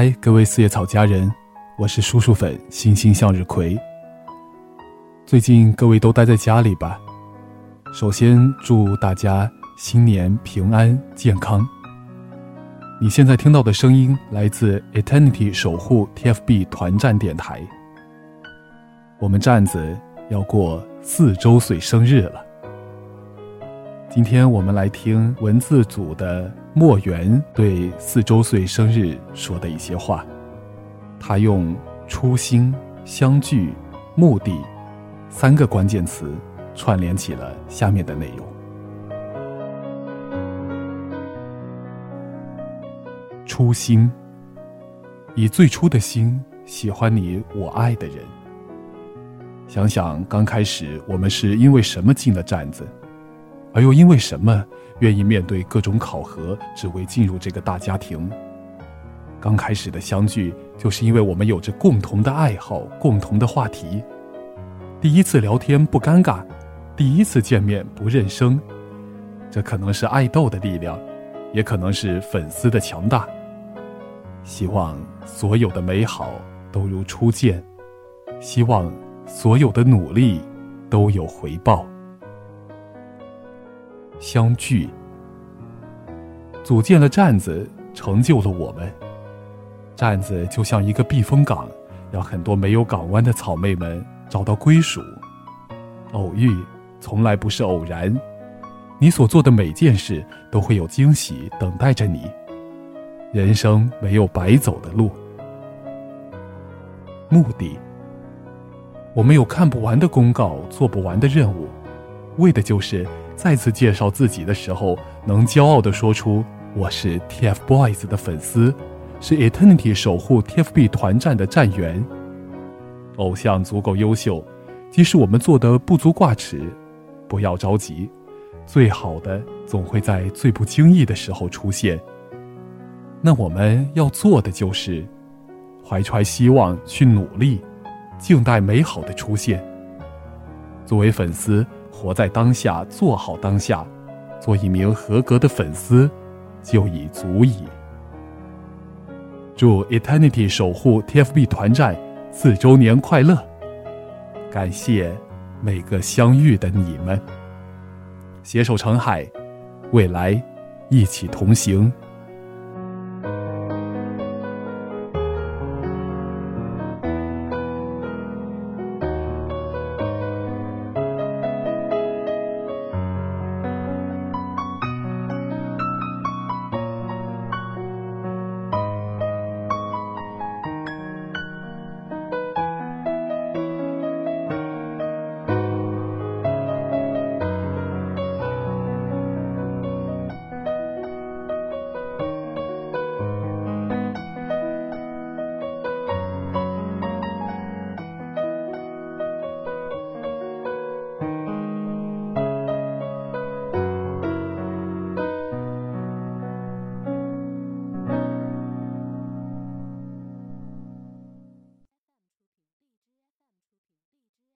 嗨，各位四叶草家人，我是叔叔粉星星向日葵。最近各位都待在家里吧？首先祝大家新年平安健康。你现在听到的声音来自 Eternity 守护 TFB 团战电台。我们站子要过四周岁生日了。今天我们来听文字组的墨源对四周岁生日说的一些话。他用初心、相聚、目的三个关键词串联起了下面的内容。初心，以最初的心喜欢你，我爱的人。想想刚开始我们是因为什么进了站子？而又因为什么愿意面对各种考核，只为进入这个大家庭？刚开始的相聚，就是因为我们有着共同的爱好、共同的话题。第一次聊天不尴尬，第一次见面不认生。这可能是爱豆的力量，也可能是粉丝的强大。希望所有的美好都如初见，希望所有的努力都有回报。相聚，组建了站子，成就了我们。站子就像一个避风港，让很多没有港湾的草妹们找到归属。偶遇从来不是偶然，你所做的每件事都会有惊喜等待着你。人生没有白走的路。目的，我们有看不完的公告，做不完的任务，为的就是。再次介绍自己的时候，能骄傲地说出我是 TFBOYS 的粉丝，是 Eternity 守护 TFB 团战的战员。偶像足够优秀，即使我们做的不足挂齿，不要着急，最好的总会在最不经意的时候出现。那我们要做的就是怀揣希望去努力，静待美好的出现。作为粉丝。活在当下，做好当下，做一名合格的粉丝，就已足矣。祝 Eternity 守护 TFB 团战四周年快乐！感谢每个相遇的你们，携手成海，未来一起同行。